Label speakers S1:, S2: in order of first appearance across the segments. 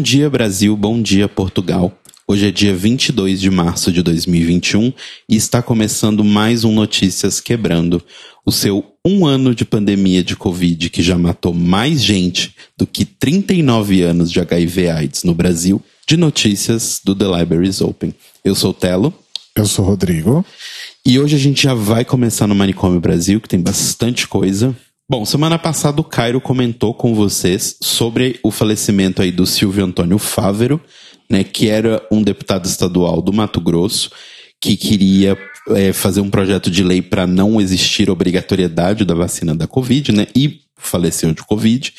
S1: Bom dia, Brasil. Bom dia, Portugal. Hoje é dia 22 de março de 2021 e está começando mais um Notícias Quebrando, o seu um ano de pandemia de Covid que já matou mais gente do que 39 anos de HIV/AIDS no Brasil, de notícias do The Libraries Open. Eu sou o Telo.
S2: Eu sou o Rodrigo.
S1: E hoje a gente já vai começar no Manicômio Brasil, que tem bastante coisa. Bom, semana passada o Cairo comentou com vocês sobre o falecimento aí do Silvio Antônio Fávero, né, que era um deputado estadual do Mato Grosso, que queria é, fazer um projeto de lei para não existir obrigatoriedade da vacina da Covid, né, e faleceu de Covid,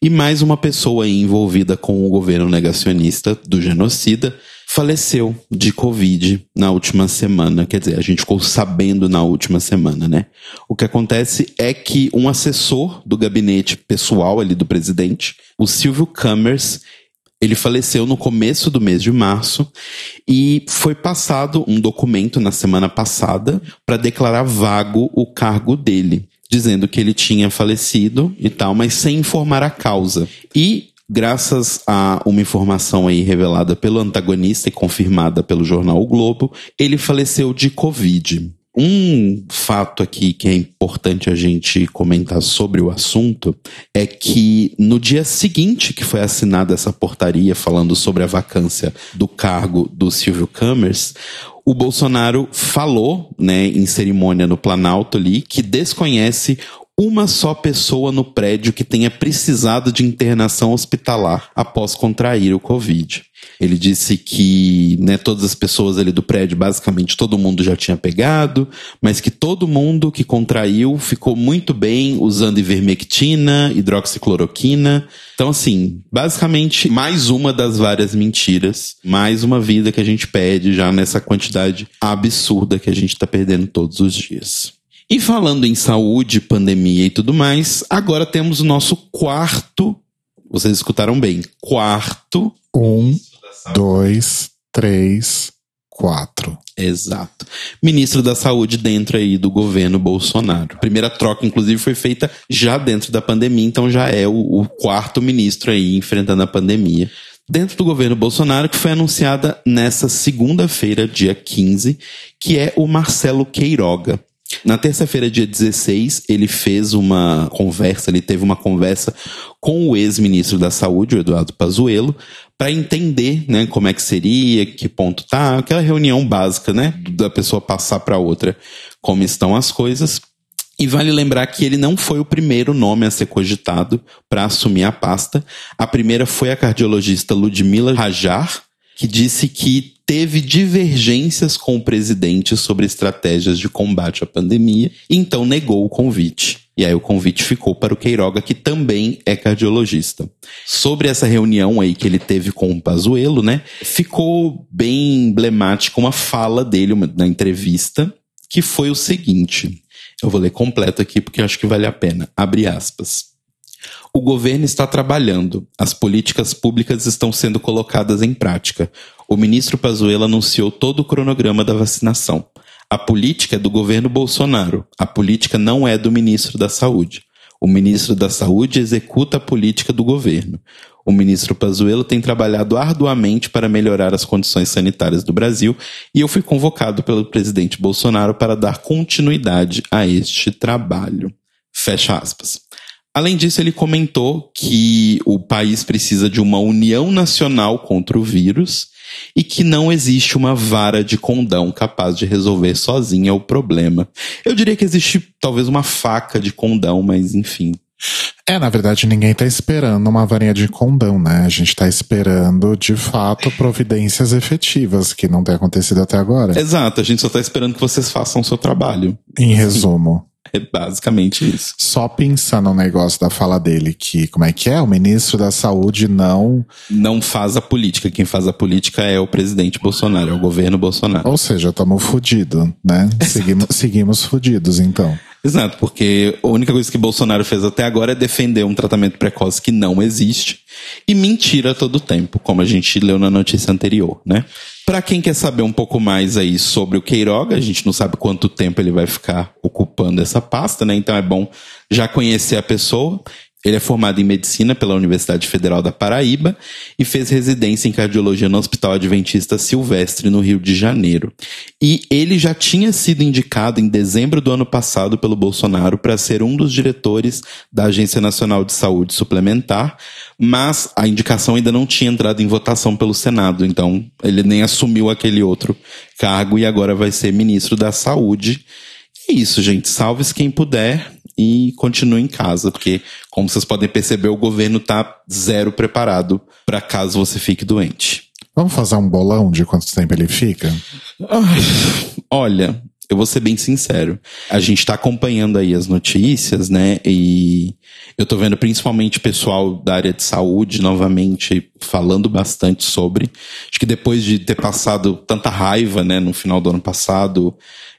S1: e mais uma pessoa envolvida com o governo negacionista do genocida, faleceu de Covid na última semana. Quer dizer, a gente ficou sabendo na última semana, né? O que acontece é que um assessor do gabinete pessoal ali do presidente, o Silvio Cammers, ele faleceu no começo do mês de março e foi passado um documento na semana passada para declarar vago o cargo dele, dizendo que ele tinha falecido e tal, mas sem informar a causa. E graças a uma informação aí revelada pelo antagonista e confirmada pelo jornal o Globo, ele faleceu de Covid. Um fato aqui que é importante a gente comentar sobre o assunto é que no dia seguinte que foi assinada essa portaria falando sobre a vacância do cargo do Silvio Cammers, o Bolsonaro falou, né, em cerimônia no Planalto ali, que desconhece uma só pessoa no prédio que tenha precisado de internação hospitalar após contrair o Covid. Ele disse que né, todas as pessoas ali do prédio, basicamente todo mundo já tinha pegado, mas que todo mundo que contraiu ficou muito bem usando ivermectina, hidroxicloroquina. Então, assim, basicamente, mais uma das várias mentiras, mais uma vida que a gente perde já nessa quantidade absurda que a gente está perdendo todos os dias. E falando em saúde, pandemia e tudo mais, agora temos o nosso quarto. Vocês escutaram bem? Quarto.
S2: Um, dois, três, quatro.
S1: Exato. Ministro da Saúde dentro aí do governo Bolsonaro. A primeira troca, inclusive, foi feita já dentro da pandemia, então já é o, o quarto ministro aí enfrentando a pandemia dentro do governo Bolsonaro, que foi anunciada nessa segunda-feira, dia 15, que é o Marcelo Queiroga. Na terça-feira, dia 16, ele fez uma conversa, ele teve uma conversa com o ex-ministro da Saúde, o Eduardo Pazuello, para entender, né, como é que seria, que ponto tá, aquela reunião básica, né, da pessoa passar para outra como estão as coisas. E vale lembrar que ele não foi o primeiro nome a ser cogitado para assumir a pasta. A primeira foi a cardiologista Ludmila Rajar, que disse que teve divergências com o presidente sobre estratégias de combate à pandemia, e então negou o convite. E aí o convite ficou para o Queiroga, que também é cardiologista. Sobre essa reunião aí que ele teve com o Pazuello, né, ficou bem emblemática uma fala dele na entrevista, que foi o seguinte. Eu vou ler completo aqui porque acho que vale a pena. Abre aspas. O governo está trabalhando, as políticas públicas estão sendo colocadas em prática. O ministro Pazuello anunciou todo o cronograma da vacinação. A política é do governo Bolsonaro, a política não é do ministro da Saúde. O ministro da Saúde executa a política do governo. O ministro Pazuello tem trabalhado arduamente para melhorar as condições sanitárias do Brasil e eu fui convocado pelo presidente Bolsonaro para dar continuidade a este trabalho. Fecha aspas. Além disso, ele comentou que o país precisa de uma união nacional contra o vírus e que não existe uma vara de condão capaz de resolver sozinha o problema. Eu diria que existe talvez uma faca de condão, mas enfim.
S2: É, na verdade, ninguém tá esperando uma varinha de condão, né? A gente tá esperando, de fato, providências efetivas, que não tem acontecido até agora.
S1: Exato, a gente só tá esperando que vocês façam o seu trabalho.
S2: Em resumo.
S1: É basicamente isso.
S2: Só pensando no negócio da fala dele, que como é que é? O ministro da Saúde não.
S1: Não faz a política. Quem faz a política é o presidente Bolsonaro, é o governo Bolsonaro.
S2: Ou seja, estamos fudidos, né? Seguimos, seguimos fudidos, então.
S1: Exato, porque a única coisa que Bolsonaro fez até agora é defender um tratamento precoce que não existe e mentira todo tempo, como a gente leu na notícia anterior, né? Para quem quer saber um pouco mais aí sobre o Queiroga, a gente não sabe quanto tempo ele vai ficar ocupando essa pasta, né? Então é bom já conhecer a pessoa. Ele é formado em medicina pela Universidade Federal da Paraíba e fez residência em cardiologia no Hospital Adventista Silvestre, no Rio de Janeiro. E ele já tinha sido indicado em dezembro do ano passado pelo Bolsonaro para ser um dos diretores da Agência Nacional de Saúde Suplementar, mas a indicação ainda não tinha entrado em votação pelo Senado, então ele nem assumiu aquele outro cargo e agora vai ser ministro da Saúde. É isso, gente. Salve-se quem puder e continue em casa, porque, como vocês podem perceber, o governo tá zero preparado para caso você fique doente.
S2: Vamos fazer um bolão de quanto tempo ele fica?
S1: Olha, eu vou ser bem sincero. A gente tá acompanhando aí as notícias, né? E eu tô vendo principalmente pessoal da área de saúde novamente falando bastante sobre. Acho que depois de ter passado tanta raiva, né, no final do ano passado,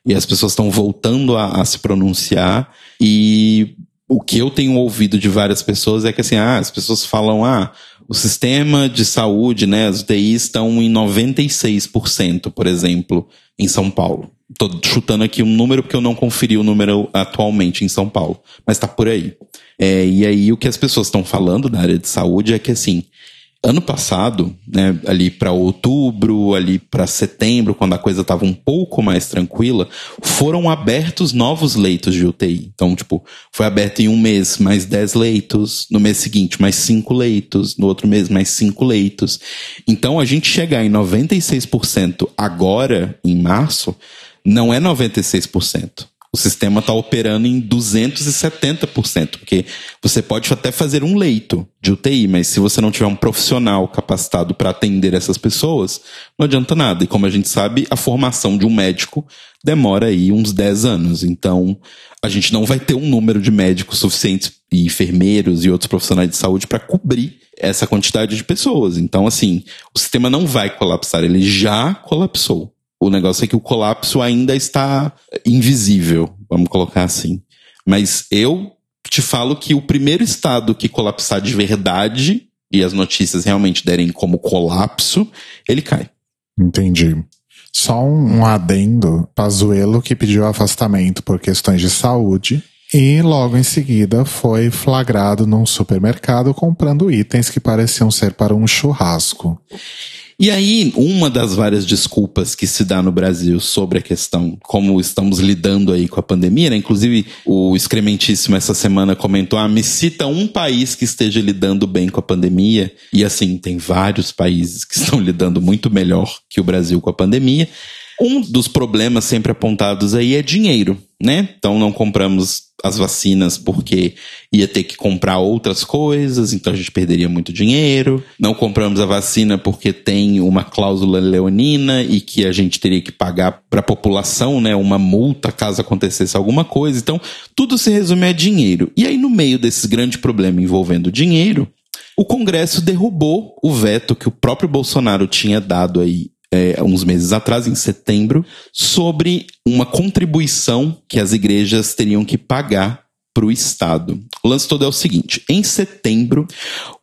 S1: e as pessoas estão voltando a, a se pronunciar, e o que eu tenho ouvido de várias pessoas é que assim, ah, as pessoas falam, ah, o sistema de saúde, né, as UTIs estão em 96%, por exemplo, em São Paulo. Tô chutando aqui um número porque eu não conferi o número atualmente em São Paulo, mas tá por aí. É, e aí o que as pessoas estão falando da área de saúde é que assim, ano passado, né, ali para outubro, ali para setembro, quando a coisa estava um pouco mais tranquila, foram abertos novos leitos de UTI. Então, tipo, foi aberto em um mês mais 10 leitos, no mês seguinte mais 5 leitos, no outro mês mais 5 leitos. Então, a gente chegar em 96% agora, em março, não é 96% o sistema está operando em 270%, porque você pode até fazer um leito de UTI, mas se você não tiver um profissional capacitado para atender essas pessoas, não adianta nada. E como a gente sabe, a formação de um médico demora aí uns 10 anos. Então, a gente não vai ter um número de médicos suficientes e enfermeiros e outros profissionais de saúde para cobrir essa quantidade de pessoas. Então, assim, o sistema não vai colapsar, ele já colapsou. O negócio é que o colapso ainda está invisível, vamos colocar assim. Mas eu te falo que o primeiro estado que colapsar de verdade e as notícias realmente derem como colapso, ele cai.
S2: Entendi. Só um, adendo, Pazuello que pediu afastamento por questões de saúde e logo em seguida foi flagrado num supermercado comprando itens que pareciam ser para um churrasco.
S1: E aí, uma das várias desculpas que se dá no Brasil sobre a questão, como estamos lidando aí com a pandemia, né? Inclusive, o excrementíssimo essa semana comentou, ah, me cita um país que esteja lidando bem com a pandemia. E assim, tem vários países que estão lidando muito melhor que o Brasil com a pandemia. Um dos problemas sempre apontados aí é dinheiro, né? Então não compramos as vacinas porque ia ter que comprar outras coisas, então a gente perderia muito dinheiro. Não compramos a vacina porque tem uma cláusula leonina e que a gente teria que pagar para a população, né, uma multa caso acontecesse alguma coisa. Então, tudo se resume a dinheiro. E aí no meio desse grande problema envolvendo dinheiro, o Congresso derrubou o veto que o próprio Bolsonaro tinha dado aí é, uns meses atrás, em setembro, sobre uma contribuição que as igrejas teriam que pagar para o Estado. O lance todo é o seguinte: em setembro,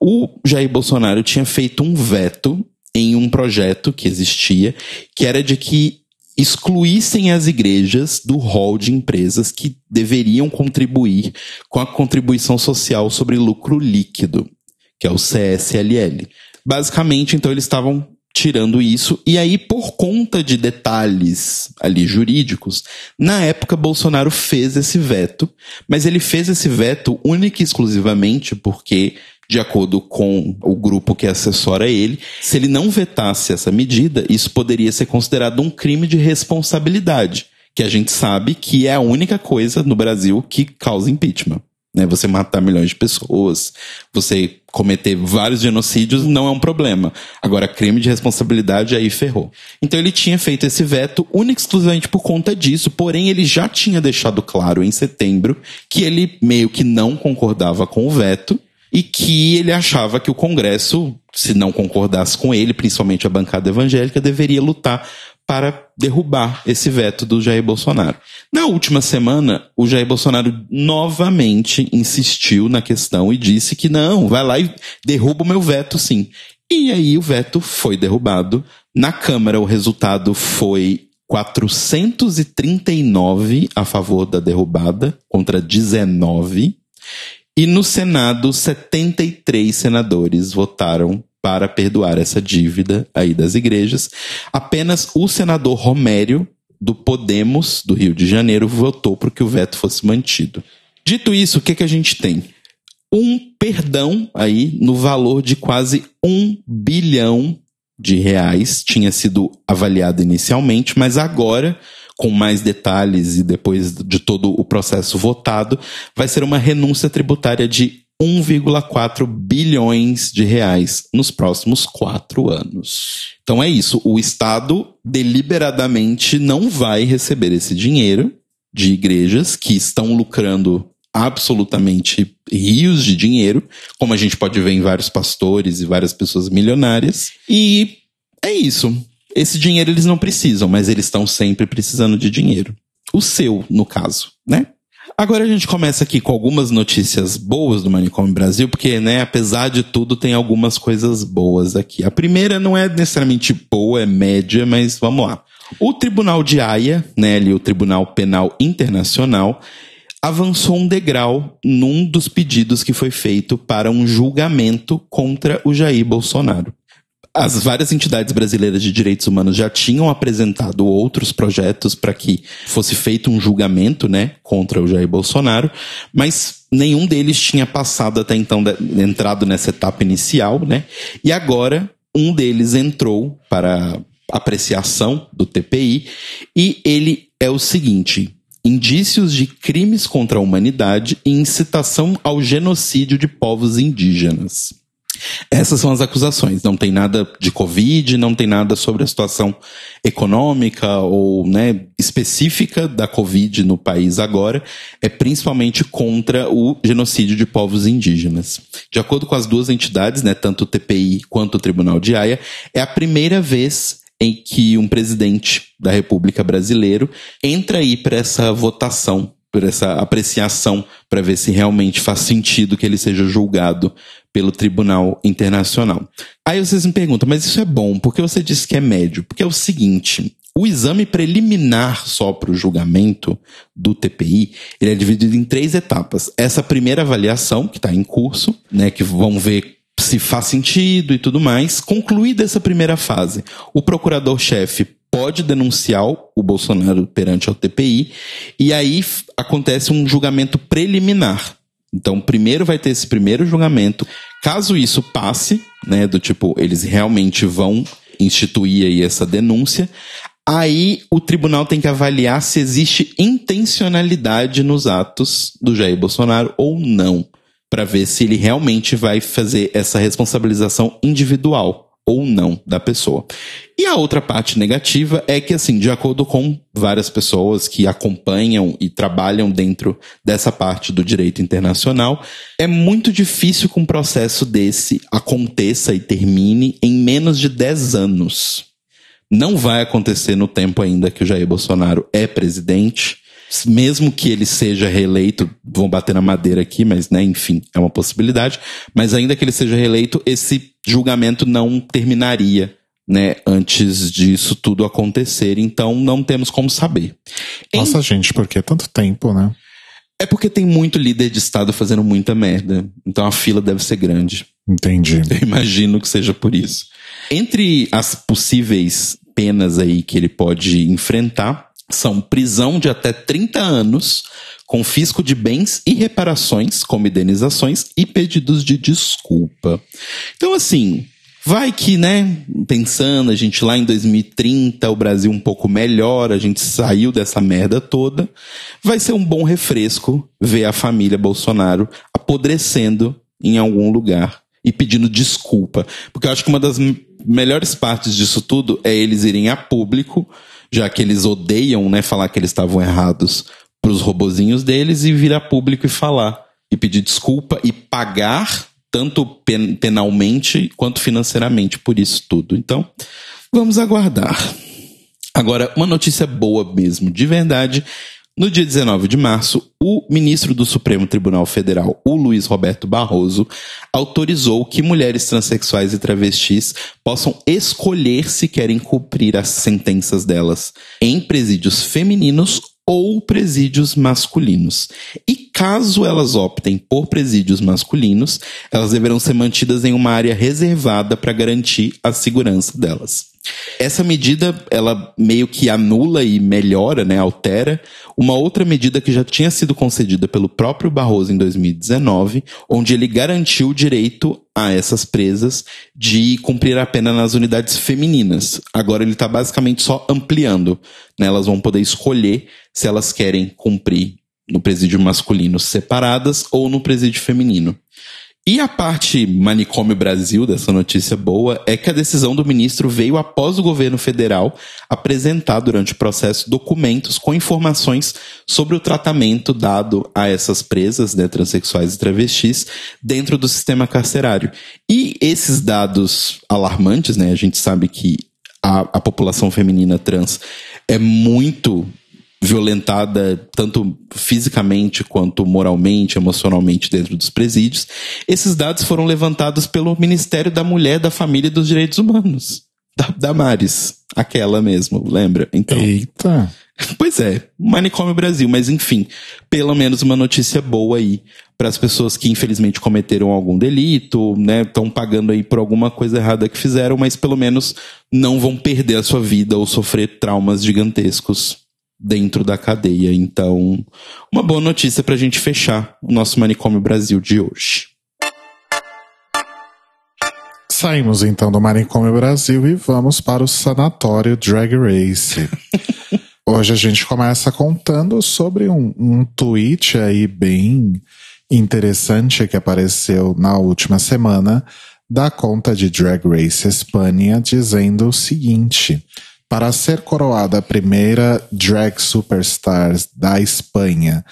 S1: o Jair Bolsonaro tinha feito um veto em um projeto que existia, que era de que excluíssem as igrejas do rol de empresas que deveriam contribuir com a contribuição social sobre lucro líquido, que é o CSLL. Basicamente, então, eles estavam tirando isso. E aí, por conta de detalhes ali jurídicos, na época Bolsonaro fez esse veto, mas ele fez esse veto única e exclusivamente porque, de acordo com o grupo que assessora ele, se ele não vetasse essa medida, isso poderia ser considerado um crime de responsabilidade, que a gente sabe que é a única coisa no Brasil que causa impeachment né? Você matar milhões de pessoas, você cometer vários genocídios não é um problema. Agora, crime de responsabilidade aí ferrou. Então ele tinha feito esse veto único exclusivamente por conta disso, porém ele já tinha deixado claro em setembro que ele meio que não concordava com o veto e que ele achava que o Congresso, se não concordasse com ele, principalmente a bancada evangélica, deveria lutar para derrubar esse veto do Jair Bolsonaro. Na última semana, o Jair Bolsonaro novamente insistiu na questão e disse que não, vai lá e derruba o meu veto sim. E aí o veto foi derrubado. Na Câmara, o resultado foi 439 a favor da derrubada contra 19. E no Senado, 73 senadores votaram para perdoar essa dívida aí das igrejas. Apenas o senador Romério, do Podemos, do Rio de Janeiro, votou para que o veto fosse mantido. Dito isso, o que, que a gente tem? Um perdão aí no valor de quase um bilhão de reais tinha sido avaliado inicialmente, mas agora, com mais detalhes e depois de todo o processo votado, vai ser uma renúncia tributária de 1,4 bilhões de reais nos próximos quatro anos. Então é isso. O Estado deliberadamente não vai receber esse dinheiro de igrejas que estão lucrando absolutamente rios de dinheiro, como a gente pode ver em vários pastores e várias pessoas milionárias. E é isso. Esse dinheiro eles não precisam, mas eles estão sempre precisando de dinheiro. O seu, no caso, né? Agora a gente começa aqui com algumas notícias boas do Manicômio Brasil, porque, né, apesar de tudo, tem algumas coisas boas aqui. A primeira não é necessariamente boa, é média, mas vamos lá. O Tribunal de Haia, né, ali, o Tribunal Penal Internacional, avançou um degrau num dos pedidos que foi feito para um julgamento contra o Jair Bolsonaro. As várias entidades brasileiras de direitos humanos já tinham apresentado outros projetos para que fosse feito um julgamento, né, contra o Jair Bolsonaro, mas nenhum deles tinha passado até então, entrado nessa etapa inicial, né? E agora um deles entrou para apreciação do TPI e ele é o seguinte: indícios de crimes contra a humanidade e incitação ao genocídio de povos indígenas. Essas são as acusações. Não tem nada de Covid, não tem nada sobre a situação econômica ou né, específica da Covid no país agora. É principalmente contra o genocídio de povos indígenas. De acordo com as duas entidades, né, tanto o TPI quanto o Tribunal de Haia, é a primeira vez em que um presidente da República Brasileiro entra aí para essa votação, por essa apreciação, para ver se realmente faz sentido que ele seja julgado pelo Tribunal Internacional. Aí vocês me perguntam, mas isso é bom, por que você disse que é médio? Porque é o seguinte, o exame preliminar só para o julgamento do TPI, ele é dividido em três etapas. Essa primeira avaliação, que está em curso, né, que vão ver se faz sentido e tudo mais. Concluída essa primeira fase, o procurador-chefe pode denunciar o Bolsonaro perante o TPI e aí acontece um julgamento preliminar. Então, primeiro vai ter esse primeiro julgamento. Caso isso passe, né, do tipo, eles realmente vão instituir aí essa denúncia, aí o tribunal tem que avaliar se existe intencionalidade nos atos do Jair Bolsonaro ou não, para ver se ele realmente vai fazer essa responsabilização individual ou não da pessoa. E a outra parte negativa é que, assim, de acordo com várias pessoas que acompanham e trabalham dentro dessa parte do direito internacional, é muito difícil que um processo desse aconteça e termine em menos de 10 anos. Não vai acontecer no tempo ainda que o Jair Bolsonaro é presidente mesmo que ele seja reeleito, vão bater na madeira aqui, mas, né, enfim, é uma possibilidade, mas ainda que ele seja reeleito, esse julgamento não terminaria, né, antes disso tudo acontecer, então não temos como saber.
S2: Nossa, em... gente, por que tanto tempo, né?
S1: É porque tem muito líder de Estado fazendo muita merda. Então a fila deve ser grande.
S2: Entendi.
S1: Eu imagino que seja por isso. Entre as possíveis penas aí que ele pode enfrentar, são prisão de até 30 anos, confisco de bens e reparações, como indenizações e pedidos de desculpa. Então, assim, vai que, né, pensando, a gente lá em 2030, o Brasil um pouco melhor, a gente saiu dessa merda toda, vai ser um bom refresco ver a família Bolsonaro apodrecendo em algum lugar e pedindo desculpa. Porque eu acho que uma das melhores partes disso tudo é eles irem a público já que eles odeiam, né, falar que eles estavam errados para os robozinhos deles e virar público e falar e pedir desculpa e pagar tanto pen penalmente quanto financeiramente por isso tudo. Então, vamos aguardar. Agora, uma notícia boa mesmo, de verdade, no dia 19 de março, o ministro do Supremo Tribunal Federal, o Luiz Roberto Barroso, autorizou que mulheres transexuais e travestis possam escolher se querem cumprir as sentenças delas em presídios femininos ou presídios masculinos. E caso elas optem por presídios masculinos, elas deverão ser mantidas em uma área reservada para garantir a segurança delas. Essa medida, ela meio que anula e melhora, né, altera uma outra medida que já tinha sido concedida pelo próprio Barroso em 2019, onde ele garantiu o direito a essas presas de cumprir a pena nas unidades femininas. Agora ele está basicamente só ampliando. Né? Elas vão poder escolher se elas querem cumprir no presídio masculino separadas ou no presídio feminino. E a parte manicômio Brasil dessa notícia boa é que a decisão do ministro veio após o governo federal apresentar durante o processo documentos com informações sobre o tratamento dado a essas presas, né, transexuais e travestis, dentro do sistema carcerário. E esses dados alarmantes, né, a gente sabe que a, a população feminina trans é muito violentada tanto fisicamente quanto moralmente, emocionalmente dentro dos presídios. Esses dados foram levantados pelo Ministério da Mulher, da Família e dos Direitos Humanos. Da Damares, aquela mesmo, lembra? Então.
S2: Eita!
S1: Pois é, Manicômio Brasil, mas enfim, pelo menos uma notícia boa aí para as pessoas que infelizmente cometeram algum delito, né, estão pagando aí por alguma coisa errada que fizeram, mas pelo menos não vão perder a sua vida ou sofrer traumas gigantescos dentro da cadeia. Então, uma boa notícia para a gente fechar o nosso Manicômio Brasil de hoje.
S2: Saímos então do Manicômio Brasil e vamos para o Sanatório Drag Race. Hoje a gente começa contando sobre um, um tweet aí bem interessante que apareceu na última semana da conta de Drag Race Espanha dizendo o seguinte: para ser coroada a primeira drag superstars da Espanha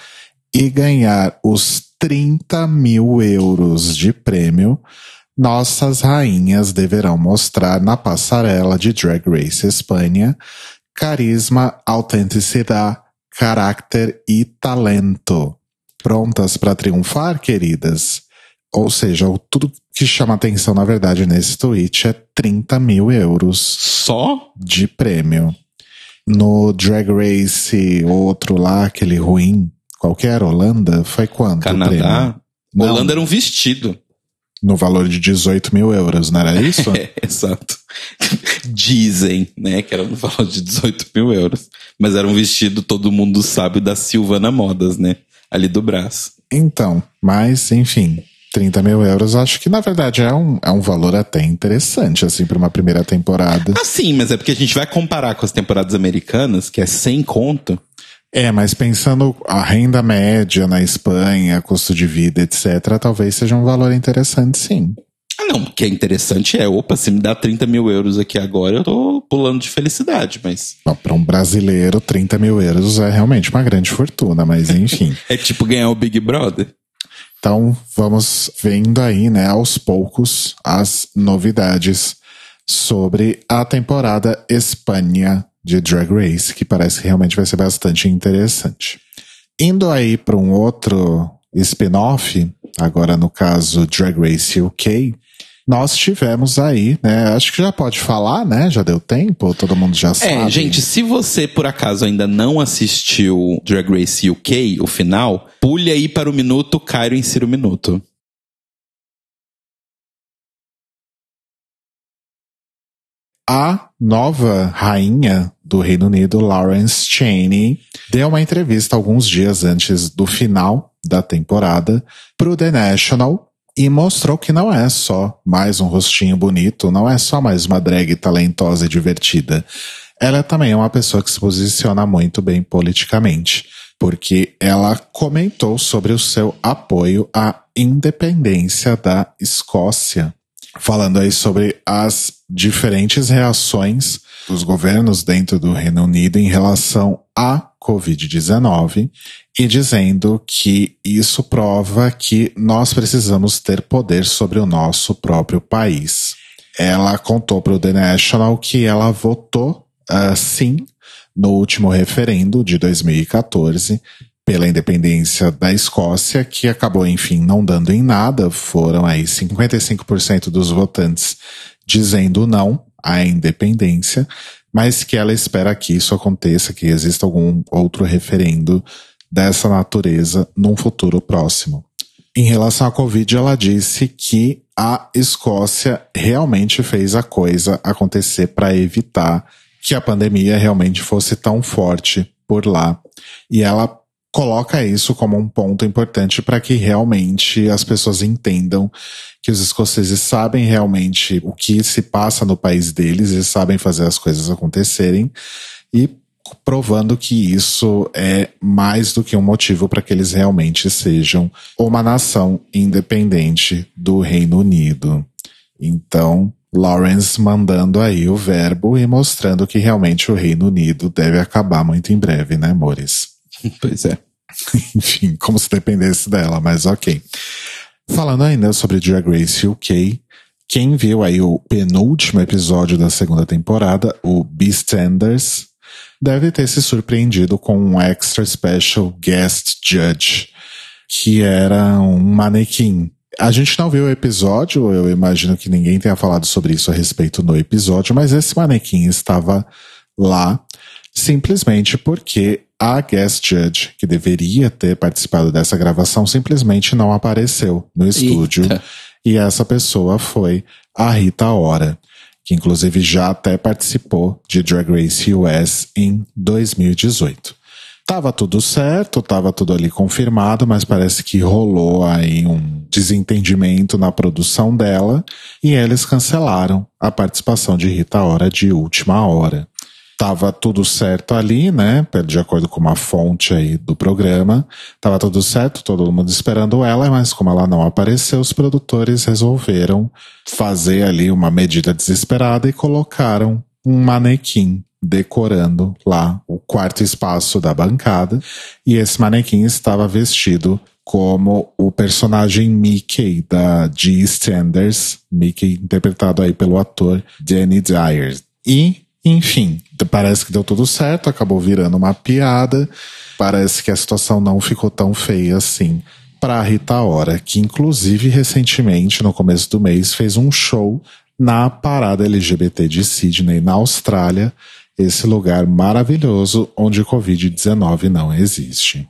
S2: e ganhar os 30 mil euros de prêmio, nossas rainhas deverão mostrar na passarela de Drag Race Espanha carisma, autenticidade, caráter e talento. Prontas para triunfar, queridas? Ou seja, tudo que chama atenção, na verdade, nesse tweet é 30 mil euros.
S1: Só?
S2: De prêmio. No Drag Race, outro lá, aquele ruim, qualquer, Holanda, foi quanto?
S1: Canadá? Holanda era um vestido.
S2: No valor de 18 mil euros, não era isso?
S1: é, exato. Dizem, né, que era no valor de 18 mil euros. Mas era um vestido, todo mundo sabe, da Silvana Modas, né? Ali do braço.
S2: Então, mas, enfim, 30 mil euros, acho que na verdade é um, é um valor até interessante, assim, para uma primeira temporada.
S1: Ah, sim, mas é porque a gente vai comparar com as temporadas americanas, que é sem conto.
S2: É, mas pensando a renda média na Espanha, custo de vida, etc., talvez seja um valor interessante, sim.
S1: Ah, não, o que é interessante é, opa, se me dá 30 mil euros aqui agora, eu tô pulando de felicidade, mas.
S2: Para um brasileiro, 30 mil euros é realmente uma grande fortuna, mas enfim.
S1: é tipo ganhar o Big Brother.
S2: Então vamos vendo aí, né, aos poucos as novidades sobre a temporada Espanha de Drag Race, que parece que realmente vai ser bastante interessante. Indo aí para um outro spin-off, agora no caso Drag Race UK, nós tivemos aí, né? Acho que já pode falar, né? Já deu tempo, todo mundo já é, sabe.
S1: É, gente, se você por acaso ainda não assistiu Drag Race UK, o final, pule aí para o minuto Cairo insira o minuto.
S2: A nova rainha do Reino Unido, Lawrence Chaney, deu uma entrevista alguns dias antes do final da temporada para o The National e mostrou que não é só mais um rostinho bonito, não é só mais uma drag talentosa e divertida. Ela também é uma pessoa que se posiciona muito bem politicamente, porque ela comentou sobre o seu apoio à independência da Escócia, falando aí sobre as diferentes reações dos governos dentro do Reino Unido em relação à Covid-19 e dizendo que isso prova que nós precisamos ter poder sobre o nosso próprio país. Ela contou para o The National que ela votou uh, sim no último referendo de 2014 pela independência da Escócia, que acabou, enfim, não dando em nada. Foram aí 55% dos votantes dizendo não à independência, mas que ela espera que isso aconteça, que exista algum outro referendo dessa natureza num futuro próximo. Em relação à Covid, ela disse que a Escócia realmente fez a coisa acontecer para evitar que a pandemia realmente fosse tão forte por lá. E ela coloca isso como um ponto importante para que realmente as pessoas entendam que os escoceses sabem realmente o que se passa no país deles e sabem fazer as coisas acontecerem e provando que isso é mais do que um motivo para que eles realmente sejam uma nação independente do Reino Unido. Então, Lawrence mandando aí o verbo e mostrando que realmente o Reino Unido deve acabar muito em breve, né, amores?
S1: Pois é.
S2: Enfim, como se dependesse dela, mas ok. Falando ainda sobre Drag Race UK, quem viu aí o penúltimo episódio da segunda temporada, o Beastenders, deve ter se surpreendido com um extra special guest judge, que era um manequim. A gente não viu o episódio, eu imagino que ninguém tenha falado sobre isso a respeito no episódio, mas esse manequim estava lá simplesmente porque a guest judge, que deveria ter participado dessa gravação, simplesmente não apareceu no estúdio. Eita. E essa pessoa foi a Rita Ora que inclusive já até participou de Drag Race US em 2018. Tava tudo certo, tava tudo ali confirmado, mas parece que rolou aí um desentendimento na produção dela e eles cancelaram a participação de Rita Ora de última hora tava tudo certo ali, né? De acordo com uma fonte aí do programa. Tava tudo certo, todo mundo esperando ela, mas como ela não apareceu, os produtores resolveram fazer ali uma medida desesperada e colocaram um manequim decorando lá o quarto espaço da bancada. E esse manequim estava vestido como o personagem Mickey da G. Standers, Mickey interpretado aí pelo ator Danny Dyer. E enfim, parece que deu tudo certo, acabou virando uma piada. Parece que a situação não ficou tão feia assim para a Rita Ora, que inclusive recentemente, no começo do mês, fez um show na parada LGBT de Sydney, na Austrália, esse lugar maravilhoso onde o Covid-19 não existe.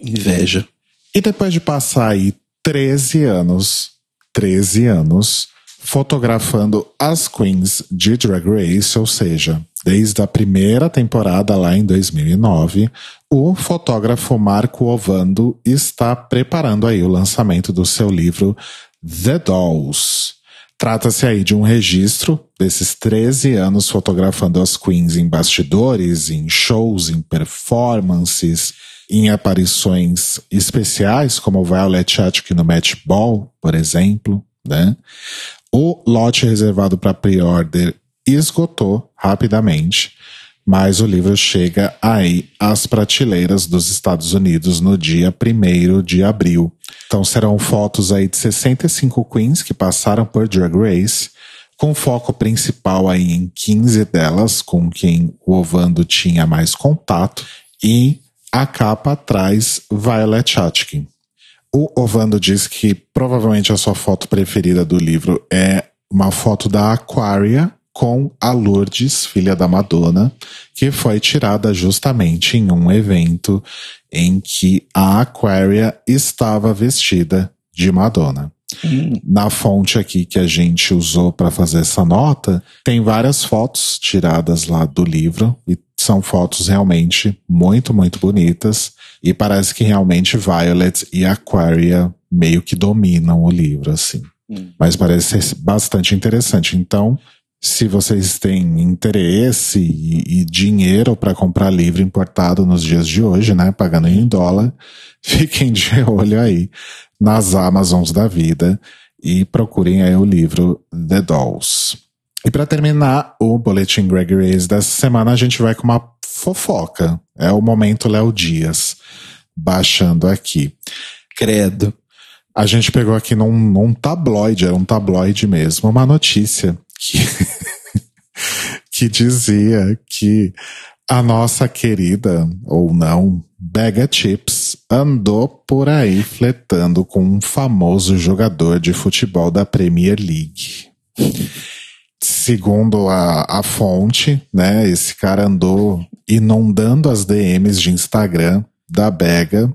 S1: Inveja.
S2: E depois de passar aí 13 anos, 13 anos, fotografando as queens de Drag Race, ou seja, desde a primeira temporada lá em 2009, o fotógrafo Marco Ovando está preparando aí o lançamento do seu livro The Dolls. Trata-se aí de um registro desses 13 anos fotografando as queens em bastidores, em shows, em performances, em aparições especiais, como Violet Chachki no Match Ball, por exemplo, né? O lote reservado para pre-order esgotou rapidamente, mas o livro chega aí às prateleiras dos Estados Unidos no dia 1 de abril. Então serão fotos aí de 65 queens que passaram por Drag Race, com foco principal aí em 15 delas, com quem o Ovando tinha mais contato, e a capa traz Violet Chachkin. O Ovando diz que provavelmente a sua foto preferida do livro é uma foto da Aquaria com a Lourdes, filha da Madonna, que foi tirada justamente em um evento em que a Aquaria estava vestida de Madonna. Hum. Na fonte aqui que a gente usou para fazer essa nota, tem várias fotos tiradas lá do livro e são fotos realmente muito, muito bonitas. E parece que realmente Violet e Aquaria meio que dominam o livro, assim. Hum. Mas parece ser bastante interessante. Então, se vocês têm interesse e, e dinheiro para comprar livro importado nos dias de hoje, né, pagando em dólar, fiquem de olho aí nas Amazons da vida e procurem aí o livro The Dolls. E para terminar o boletim Greg dessa semana, a gente vai com uma fofoca. É o momento Léo Dias. Baixando aqui.
S1: Credo.
S2: A gente pegou aqui num, num tabloide, era um tabloide mesmo, uma notícia que, que dizia que a nossa querida, ou não, Bega Chips andou por aí fletando com um famoso jogador de futebol da Premier League segundo a, a fonte, né, esse cara andou inundando as DMs de Instagram da Bega,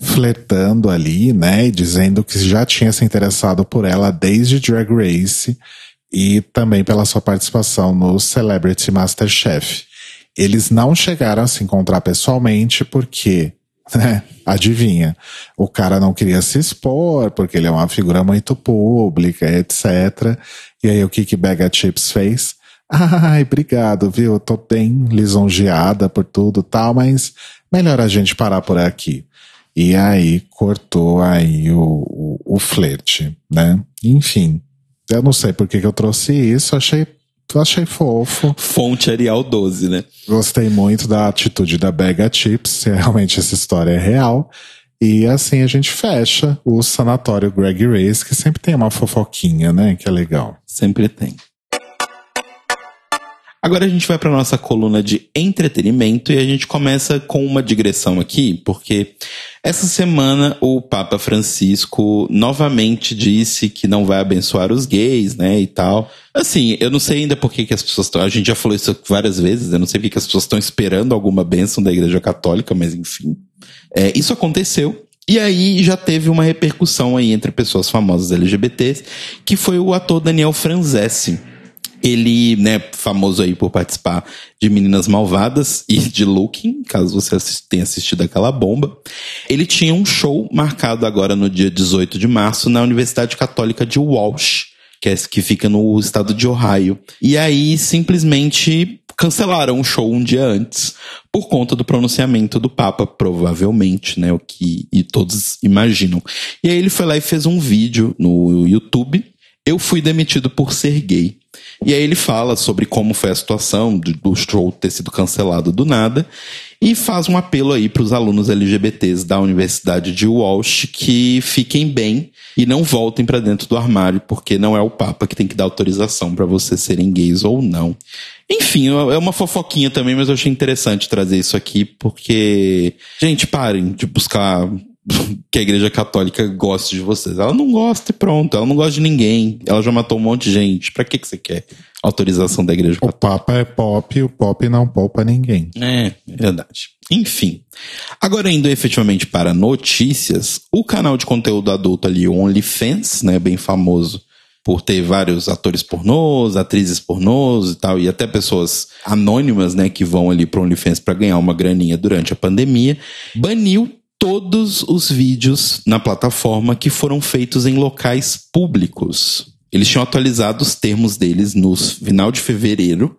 S2: flertando ali, né, e dizendo que já tinha se interessado por ela desde Drag Race e também pela sua participação no Celebrity Masterchef. Eles não chegaram a se encontrar pessoalmente porque, né, adivinha, o cara não queria se expor porque ele é uma figura muito pública, etc. E aí o que que Bega Chips fez? Ai, obrigado, viu? Tô bem lisonjeada por tudo tal, mas melhor a gente parar por aqui. E aí cortou aí o, o, o flerte, né? Enfim, eu não sei por que, que eu trouxe isso, achei, achei fofo.
S1: Fonte Arial 12, né?
S2: Gostei muito da atitude da Bega Chips, realmente essa história é real. E assim a gente fecha o sanatório Greg Race, que sempre tem uma fofoquinha, né? Que é legal.
S1: Sempre tem. Agora a gente vai para nossa coluna de entretenimento e a gente começa com uma digressão aqui, porque essa semana o Papa Francisco novamente disse que não vai abençoar os gays, né, e tal. Assim, eu não sei ainda por que, que as pessoas estão. A gente já falou isso várias vezes, eu não sei por que, que as pessoas estão esperando alguma bênção da Igreja Católica, mas enfim. É, isso aconteceu. E aí já teve uma repercussão aí entre pessoas famosas LGBTs, que foi o ator Daniel Franzese ele, né, famoso aí por participar de Meninas Malvadas e de Looking, caso você tenha assistido aquela bomba. Ele tinha um show marcado agora no dia 18 de março na Universidade Católica de Walsh, que, é, que fica no estado de Ohio. E aí simplesmente cancelaram o show um dia antes por conta do pronunciamento do Papa, provavelmente, né, o que e todos imaginam. E aí ele foi lá e fez um vídeo no YouTube. Eu fui demitido por ser gay. E aí ele fala sobre como foi a situação do show ter sido cancelado do nada e faz um apelo aí para os alunos LGBTs da Universidade de Walsh que fiquem bem e não voltem para dentro do armário, porque não é o Papa que tem que dar autorização para vocês serem gays ou não. Enfim, é uma fofoquinha também, mas eu achei interessante trazer isso aqui, porque, gente, parem de buscar que a igreja católica goste de vocês. Ela não gosta e pronto. Ela não gosta de ninguém. Ela já matou um monte de gente. Pra que, que você quer autorização da igreja
S2: católica? O Papa é pop, o pop não poupa ninguém.
S1: É, verdade. Enfim. Agora indo efetivamente para notícias, o canal de conteúdo adulto ali, o OnlyFans, né, bem famoso por ter vários atores pornôs, atrizes pornôs e tal, e até pessoas anônimas, né, que vão ali pro OnlyFans para ganhar uma graninha durante a pandemia, baniu todos os vídeos na plataforma que foram feitos em locais públicos. Eles tinham atualizado os termos deles no final de fevereiro.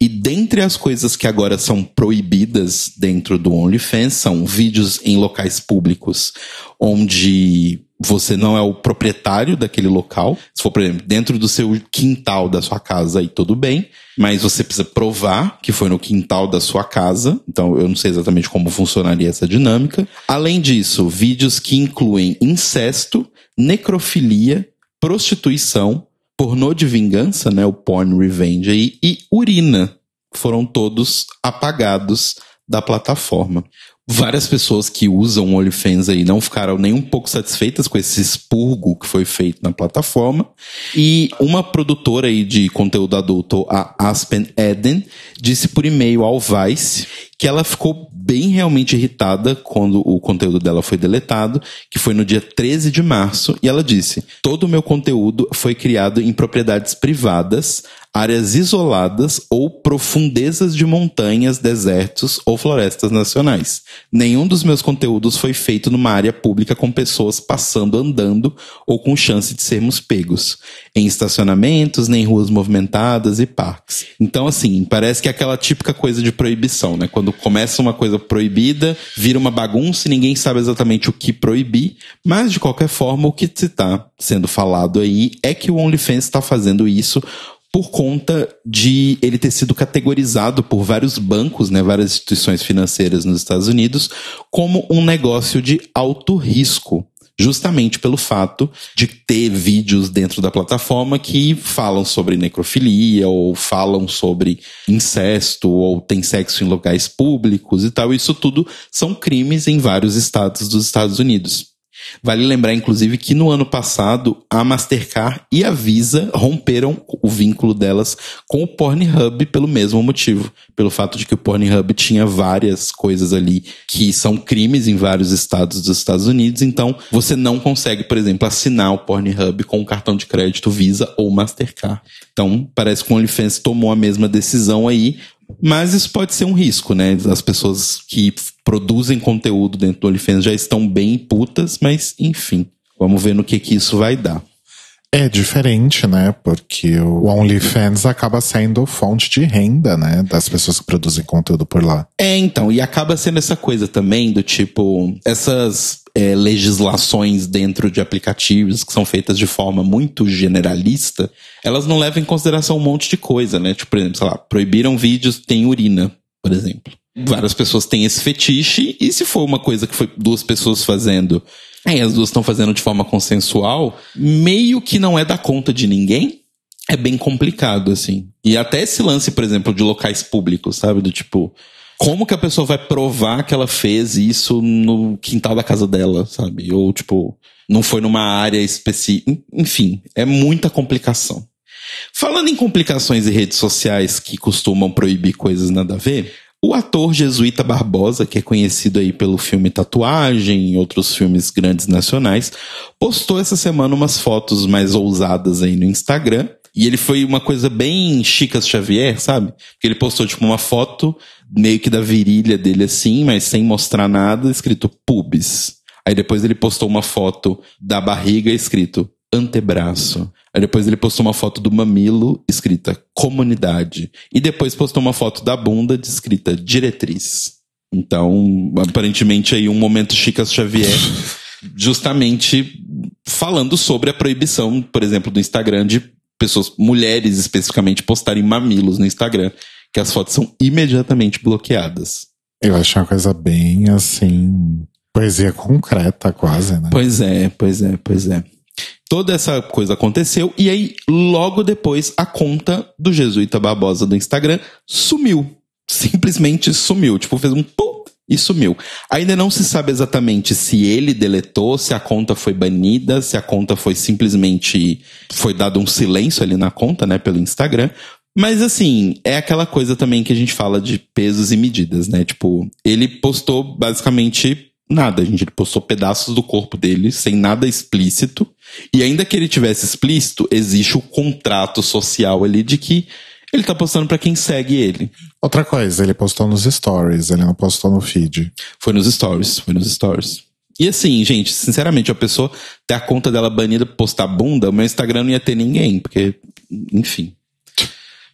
S1: E dentre as coisas que agora são proibidas dentro do OnlyFans são vídeos em locais públicos onde você não é o proprietário daquele local. Se for, por exemplo, dentro do seu quintal da sua casa, aí tudo bem. Mas você precisa provar que foi no quintal da sua casa. Então, eu não sei exatamente como funcionaria essa dinâmica. Além disso, vídeos que incluem incesto, necrofilia, prostituição, pornô de vingança, né, o porn revenge aí, e urina. Foram todos apagados da plataforma várias pessoas que usam o OnlyFans aí não ficaram nem um pouco satisfeitas com esse expurgo que foi feito na plataforma. E uma produtora aí de conteúdo adulto, a Aspen Eden, disse por e-mail ao Vice que ela ficou bem realmente irritada quando o conteúdo dela foi deletado, que foi no dia 13 de março, e ela disse: "Todo o meu conteúdo foi criado em propriedades privadas, áreas isoladas ou profundezas de montanhas, desertos ou florestas nacionais. Nenhum dos meus conteúdos foi feito numa área pública com pessoas passando andando ou com chance de sermos pegos, em estacionamentos, nem ruas movimentadas e parques. Então, assim, parece que é aquela típica coisa de proibição, né? Quando começa uma coisa proibida, vira uma bagunça e ninguém sabe exatamente o que proibir, mas de qualquer forma, o que está sendo falado aí é que o OnlyFans está fazendo isso por conta de ele ter sido categorizado por vários bancos, né, várias instituições financeiras nos Estados Unidos, como um negócio de alto risco. Justamente pelo fato de ter vídeos dentro da plataforma que falam sobre necrofilia, ou falam sobre incesto, ou tem sexo em locais públicos e tal. Isso tudo são crimes em vários estados dos Estados Unidos. Vale lembrar, inclusive, que no ano passado a Mastercard e a Visa romperam o vínculo delas com o Pornhub pelo mesmo motivo. Pelo fato de que o Pornhub tinha várias coisas ali que são crimes em vários estados dos Estados Unidos. Então, você não consegue, por exemplo, assinar o Pornhub com um cartão de crédito Visa ou Mastercard. Então, parece que o OnlyFans tomou a mesma decisão aí. Mas isso pode ser um risco, né? As pessoas que produzem conteúdo dentro do OnlyFans já estão bem putas, mas enfim, vamos ver no que, que isso vai dar.
S2: É diferente, né? Porque o OnlyFans acaba sendo fonte de renda, né? Das pessoas que produzem conteúdo por lá.
S1: É, então, e acaba sendo essa coisa também do tipo, essas é, legislações dentro de aplicativos que são feitas de forma muito generalista, elas não levam em consideração um monte de coisa, né? Tipo, por exemplo, sei lá, proibiram vídeos tem urina, por exemplo. Várias pessoas têm esse fetiche, e se for uma coisa que foi duas pessoas fazendo e as duas estão fazendo de forma consensual, meio que não é da conta de ninguém, é bem complicado, assim. E até esse lance, por exemplo, de locais públicos, sabe? Do tipo, como que a pessoa vai provar que ela fez isso no quintal da casa dela, sabe? Ou, tipo, não foi numa área específica. Enfim, é muita complicação. Falando em complicações e redes sociais que costumam proibir coisas nada a ver, o ator Jesuíta Barbosa, que é conhecido aí pelo filme Tatuagem e outros filmes grandes nacionais, postou essa semana umas fotos mais ousadas aí no Instagram. E ele foi uma coisa bem Chicas Xavier, sabe? Que ele postou tipo uma foto meio que da virilha dele assim, mas sem mostrar nada, escrito pubis. Aí depois ele postou uma foto da barriga escrito antebraço. Aí depois ele postou uma foto do mamilo escrita comunidade. E depois postou uma foto da bunda escrita diretriz. Então, aparentemente aí um momento Chicas Xavier, justamente falando sobre a proibição, por exemplo, do Instagram de pessoas, mulheres especificamente, postarem mamilos no Instagram, que as fotos são imediatamente bloqueadas.
S2: Eu acho uma coisa bem assim. Poesia concreta, quase, né?
S1: Pois é, pois é, pois é. Toda essa coisa aconteceu e aí, logo depois, a conta do Jesuíta Barbosa do Instagram sumiu. Simplesmente sumiu. Tipo, fez um pum e sumiu. Ainda não se sabe exatamente se ele deletou, se a conta foi banida, se a conta foi simplesmente. Foi dado um silêncio ali na conta, né, pelo Instagram. Mas assim, é aquela coisa também que a gente fala de pesos e medidas, né? Tipo, ele postou basicamente nada, gente. Ele postou pedaços do corpo dele sem nada explícito. E ainda que ele tivesse explícito, existe o contrato social ali de que ele tá postando para quem segue ele.
S2: Outra coisa, ele postou nos stories, ele não postou no feed.
S1: Foi nos stories, foi nos stories. E assim, gente, sinceramente, a pessoa ter a conta dela banida pra postar bunda, o meu Instagram não ia ter ninguém, porque, enfim.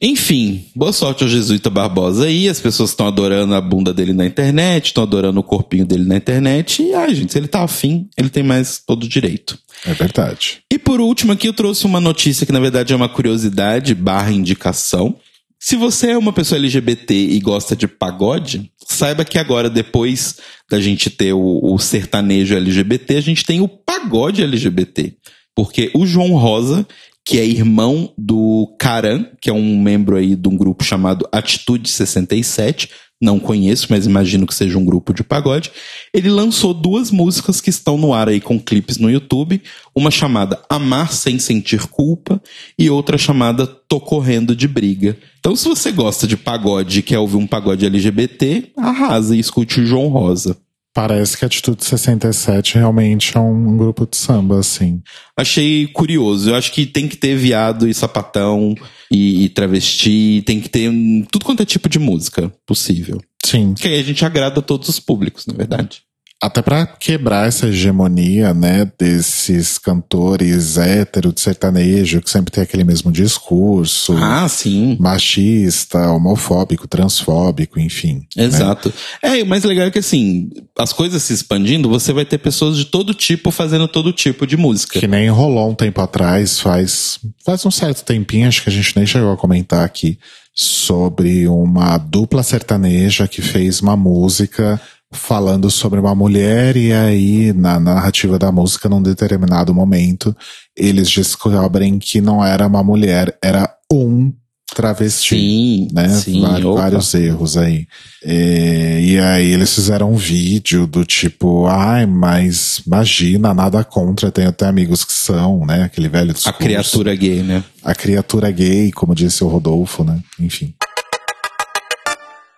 S1: Enfim, boa sorte ao Jesuíta Barbosa aí. As pessoas estão adorando a bunda dele na internet, estão adorando o corpinho dele na internet. E, ai, gente, se ele tá afim, ele tem mais todo o direito.
S2: É verdade.
S1: E por último, aqui eu trouxe uma notícia que na verdade é uma curiosidade barra indicação. Se você é uma pessoa LGBT e gosta de pagode, saiba que agora, depois da gente ter o, o sertanejo LGBT, a gente tem o pagode LGBT. Porque o João Rosa, que é irmão do Karan, que é um membro aí de um grupo chamado Atitude 67, não conheço, mas imagino que seja um grupo de pagode. Ele lançou duas músicas que estão no ar aí com clipes no YouTube, uma chamada Amar Sem Sentir Culpa e outra chamada Tô Correndo de Briga. Então, se você gosta de pagode e quer ouvir um pagode LGBT, arrasa e escute o João Rosa.
S2: Parece que a Atitude 67 realmente é um grupo de samba, assim.
S1: Achei curioso. Eu acho que tem que ter viado e sapatão e, e travesti, tem que ter tudo quanto é tipo de música possível.
S2: Sim.
S1: Que aí a gente agrada a todos os públicos, na verdade.
S2: Até para quebrar essa hegemonia, né, desses cantores hétero de sertanejo que sempre tem aquele mesmo discurso.
S1: Ah, sim.
S2: Machista, homofóbico, transfóbico, enfim.
S1: né? Exato. É, o mais legal é que assim, as coisas se expandindo, você vai ter pessoas de todo tipo fazendo todo tipo de música.
S2: Que nem rolou um tempo atrás, faz, faz um certo tempinho, acho que a gente nem chegou a comentar aqui, sobre uma dupla sertaneja que fez uma música falando sobre uma mulher e aí na, na narrativa da música num determinado momento eles descobrem que não era uma mulher, era um travesti.
S1: Sim,
S2: né?
S1: sim,
S2: Vários, vários erros aí. É, e aí eles fizeram um vídeo do tipo, ai, mas imagina, nada contra, tenho até amigos que são, né? Aquele velho
S1: A
S2: discurso.
S1: criatura gay, né?
S2: A criatura gay, como disse o Rodolfo, né? Enfim.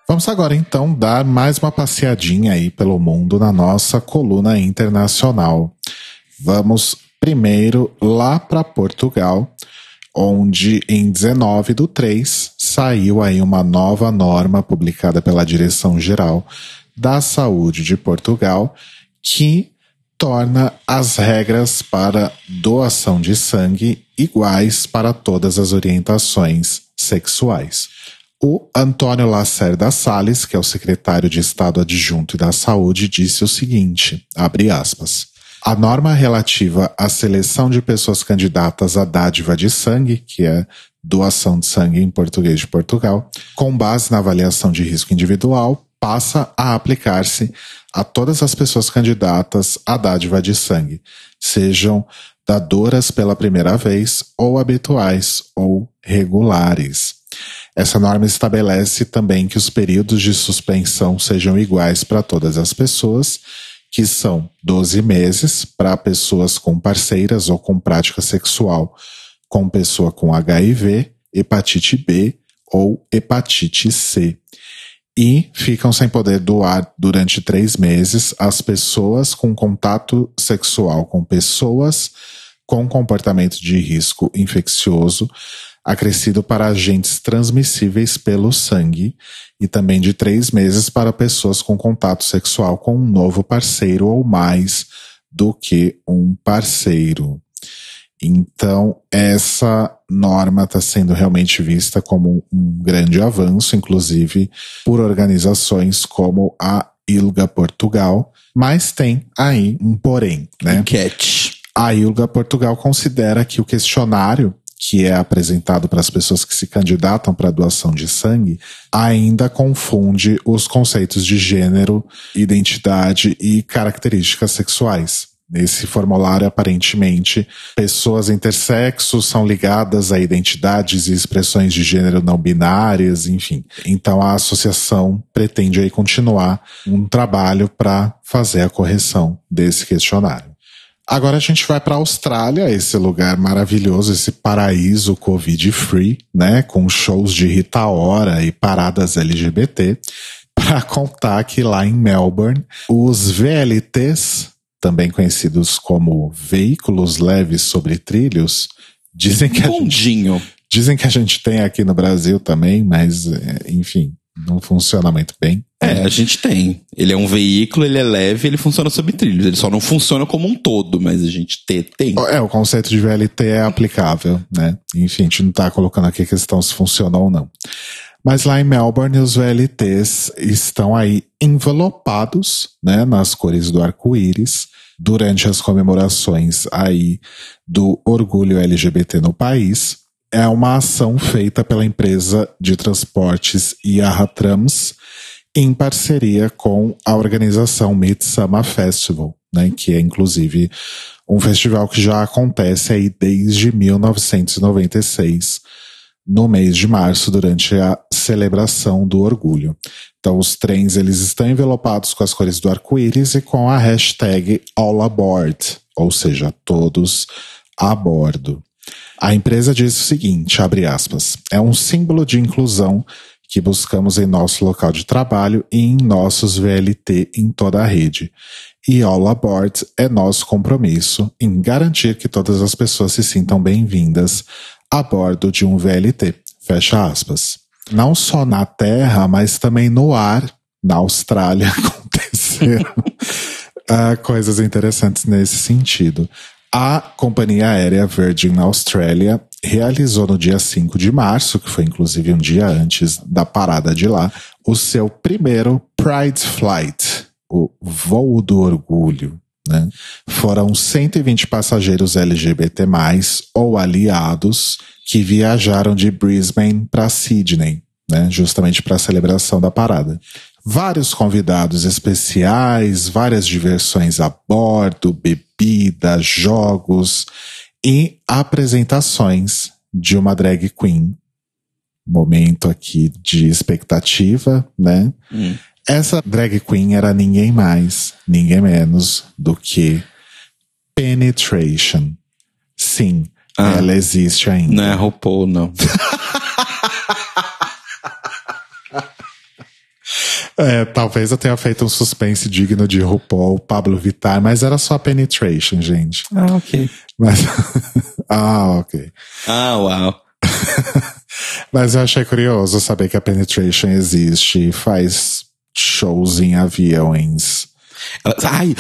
S2: Vamos agora então dar mais uma passeadinha aí pelo mundo na nossa coluna internacional. Vamos primeiro lá para Portugal, onde em 19 do 3 saiu aí uma nova norma publicada pela Direção Geral da Saúde de Portugal que torna as regras para doação de sangue iguais para todas as orientações sexuais. O Antônio Lacerda Salles, que é o secretário de Estado adjunto da Saúde, disse o seguinte, abre aspas, a norma relativa à seleção de pessoas candidatas à dádiva de sangue, que é doação de sangue em português de Portugal, com base na avaliação de risco individual, passa a aplicar-se a todas as pessoas candidatas à dádiva de sangue, sejam dadoras pela primeira vez ou habituais ou regulares. Essa norma estabelece também que os períodos de suspensão sejam iguais para todas as pessoas, que são 12 meses para pessoas com parceiras ou com prática sexual com pessoa com HIV, hepatite B ou hepatite C. E ficam sem poder doar durante três meses as pessoas com contato sexual com pessoas com comportamento de risco infeccioso acrescido para agentes transmissíveis pelo sangue e também de três meses para pessoas com contato sexual com um novo parceiro ou mais do que um parceiro. Então, essa norma está sendo realmente vista como um grande avanço, inclusive por organizações como a ILGA Portugal, mas tem aí um porém, né?
S1: Catch.
S2: A ILGA Portugal considera que o questionário que é apresentado para as pessoas que se candidatam para doação de sangue ainda confunde os conceitos de gênero, identidade e características sexuais. Nesse formulário, aparentemente, pessoas intersexos são ligadas a identidades e expressões de gênero não binárias, enfim. Então a associação pretende aí continuar um trabalho para fazer a correção desse questionário. Agora a gente vai para a Austrália, esse lugar maravilhoso, esse paraíso Covid-free, né, com shows de Rita Ora e paradas LGBT, para contar que lá em Melbourne, os VLTs, também conhecidos como veículos leves sobre trilhos, dizem que a gente, dizem que a gente tem aqui no Brasil também, mas é, enfim, não funciona muito bem.
S1: É, a gente tem. Ele é um veículo, ele é leve, ele funciona sob trilhos. Ele só não funciona como um todo, mas a gente te- tem.
S2: É, o conceito de VLT é aplicável, né? Enfim, a gente não tá colocando aqui a questão se funciona ou não. Mas lá em Melbourne, os VLTs estão aí envelopados, né, nas cores do arco-íris, durante as comemorações aí do orgulho LGBT no país. É uma ação feita pela empresa de transportes Yara Trams, em parceria com a organização Midsummer Festival, né, que é inclusive um festival que já acontece aí desde 1996, no mês de março, durante a celebração do orgulho. Então os trens eles estão envelopados com as cores do arco-íris e com a hashtag All Aboard, ou seja, todos a bordo. A empresa diz o seguinte, abre aspas, é um símbolo de inclusão que buscamos em nosso local de trabalho e em nossos VLT em toda a rede. E All Aboard é nosso compromisso em garantir que todas as pessoas se sintam bem-vindas a bordo de um VLT. Fecha aspas. Não só na terra, mas também no ar, na Austrália, aconteceram ah, coisas interessantes nesse sentido. A companhia aérea Virgin Australia realizou no dia 5 de março, que foi inclusive um dia antes da parada de lá, o seu primeiro Pride Flight, o voo do orgulho. Né? Foram 120 passageiros LGBT+, ou aliados, que viajaram de Brisbane para Sydney, né? justamente para a celebração da parada vários convidados especiais, várias diversões a bordo, bebida, jogos e apresentações de uma drag queen momento aqui de expectativa, né?
S1: Hum.
S2: Essa drag queen era ninguém mais, ninguém menos do que Penetration. Sim,
S1: Ah.
S2: ela existe ainda.
S1: Não é RuPaul, não.
S2: É, talvez eu tenha feito um suspense digno de RuPaul, Pablo Vittar, mas era só Penetration, gente.
S1: Ah, ok.
S2: Mas... ah, ok.
S1: Ah, uau.
S2: Mas eu achei curioso saber que a Penetration existe e faz shows em aviões
S1: Ela- ai,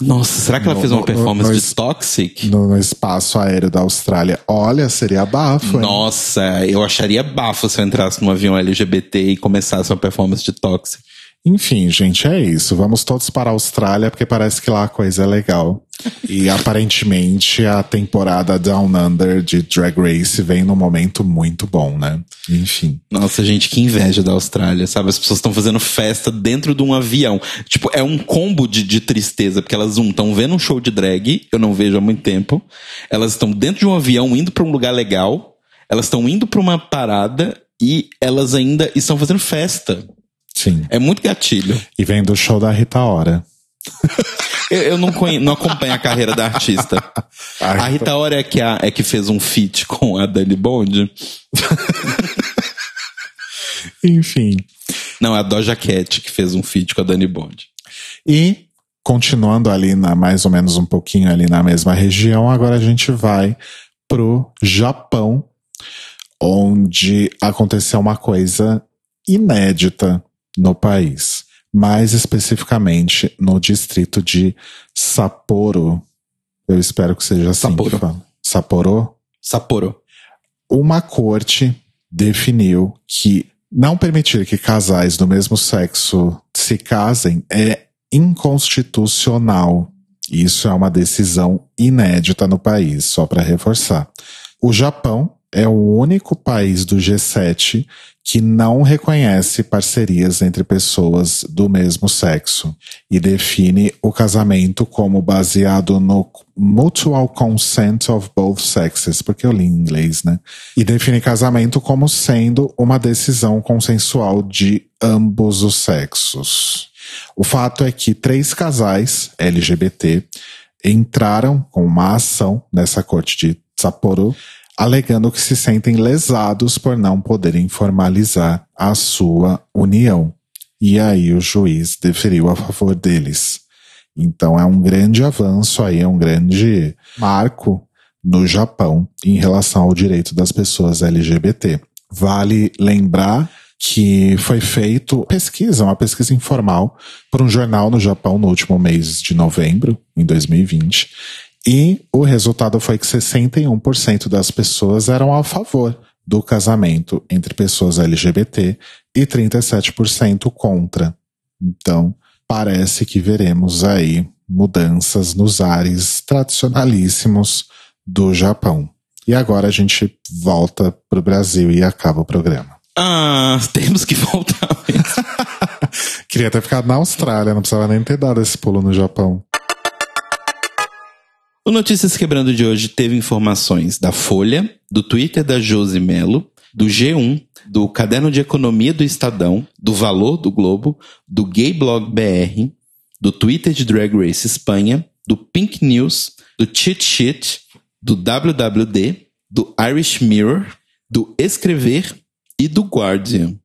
S1: nossa, será que ela
S2: No-
S1: fez uma
S2: no-
S1: performance
S2: no-
S1: de Toxic?
S2: no, no espaço aéreo da Austrália. Olha, seria bafo, hein?
S1: Nossa, eu acharia bafo se eu entrasse num avião LGBT e começasse uma performance de Toxic.
S2: Enfim, gente, é isso. Vamos todos para a Austrália, porque parece que lá a coisa é legal. E aparentemente a temporada Down Under de Drag Race vem num momento muito bom, né? Enfim.
S1: Nossa, gente, que inveja da Austrália, sabe? As pessoas estão fazendo festa dentro de um avião. Tipo, é um combo de, de tristeza, porque elas, um, estão vendo um show de drag, eu não vejo há muito tempo. Elas estão dentro de um avião, indo pra um lugar legal. Elas estão indo pra uma parada e elas ainda estão fazendo festa.
S2: Sim.
S1: É muito gatilho.
S2: E vem do show da Rita Ora.
S1: Eu, eu não, conhe- não acompanho a carreira da artista. A Rita Ora é que, a- é que fez um feat com a Dani Bond.
S2: Enfim.
S1: Não, é a Doja Cat que fez um feat com a Dani Bond.
S2: E continuando ali na mais ou menos um pouquinho ali na mesma região, agora a gente vai pro Japão, onde aconteceu uma coisa inédita no país, mais especificamente no distrito de Sapporo. Eu espero que seja assim
S1: Sapporo.
S2: que fala. Sapporo?
S1: Sapporo.
S2: uma corte definiu que não permitir que casais do mesmo sexo se casem é inconstitucional. Isso é uma decisão inédita no país, só para reforçar. O Japão é o único país do G7 que não reconhece parcerias entre pessoas do mesmo sexo e define o casamento como baseado no mutual consent of both sexes, porque eu li em inglês, né? E define casamento como sendo uma decisão consensual de ambos os sexos. O fato é que três casais LGBT entraram com uma ação nessa corte de Sapporo alegando que se sentem lesados por não poderem formalizar a sua união. E aí o juiz deferiu a favor deles. Então é um grande avanço aí, é um grande marco no Japão em relação ao direito das pessoas LGBT. Vale lembrar que foi feito pesquisa, uma pesquisa informal, por um jornal no Japão no último mês de novembro, em 2020, e o resultado foi que 61% das pessoas eram a favor do casamento entre pessoas LGBT e 37% contra. Então, parece que veremos aí mudanças nos ares tradicionalíssimos do Japão. E agora a gente volta pro Brasil e acaba o programa.
S1: Ah, temos que voltar mesmo.
S2: Queria ter ficado na Austrália, não precisava nem ter dado esse pulo no Japão.
S1: O Notícias Quebrando de hoje teve informações da Folha, do Twitter da Josi Melo, do G1, do Caderno de Economia do Estadão, do Valor do Globo, do Gay Blog BR, do Twitter de Drag Race Espanha, do Pink News, do Cheat Sheet, do WWD, do Irish Mirror, do Escrever e do Guardian.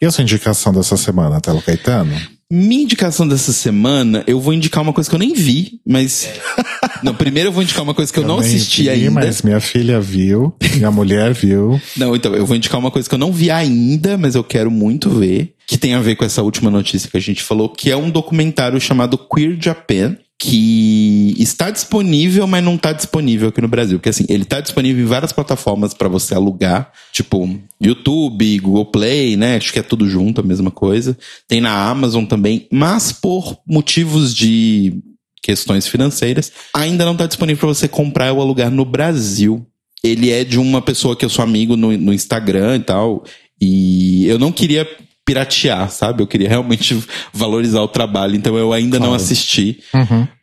S2: E a sua indicação dessa semana, Telo Caetano?
S1: Minha indicação dessa semana, eu vou indicar uma coisa que eu nem vi, mas. Não, primeiro eu vou indicar uma coisa que eu, não
S2: nem
S1: assisti
S2: vi,
S1: ainda.
S2: Mas minha filha viu, minha mulher viu.
S1: Não, então, eu vou indicar uma coisa que eu não vi ainda, mas eu quero muito ver, que tem a ver com essa última notícia que a gente falou, que é um documentário chamado Queer Japan, que está disponível, mas não está disponível aqui no Brasil. Porque assim, ele está disponível em várias plataformas para você alugar, tipo YouTube, Google Play, né? Acho que é tudo junto, a mesma coisa. Tem na Amazon também, mas por motivos de questões financeiras, ainda não está disponível para você comprar ou alugar no Brasil. Ele é de uma pessoa que eu sou amigo no, no Instagram e tal, e eu não queria piratear, sabe? Eu queria realmente valorizar o trabalho, então eu ainda não
S2: Claro.
S1: assisti.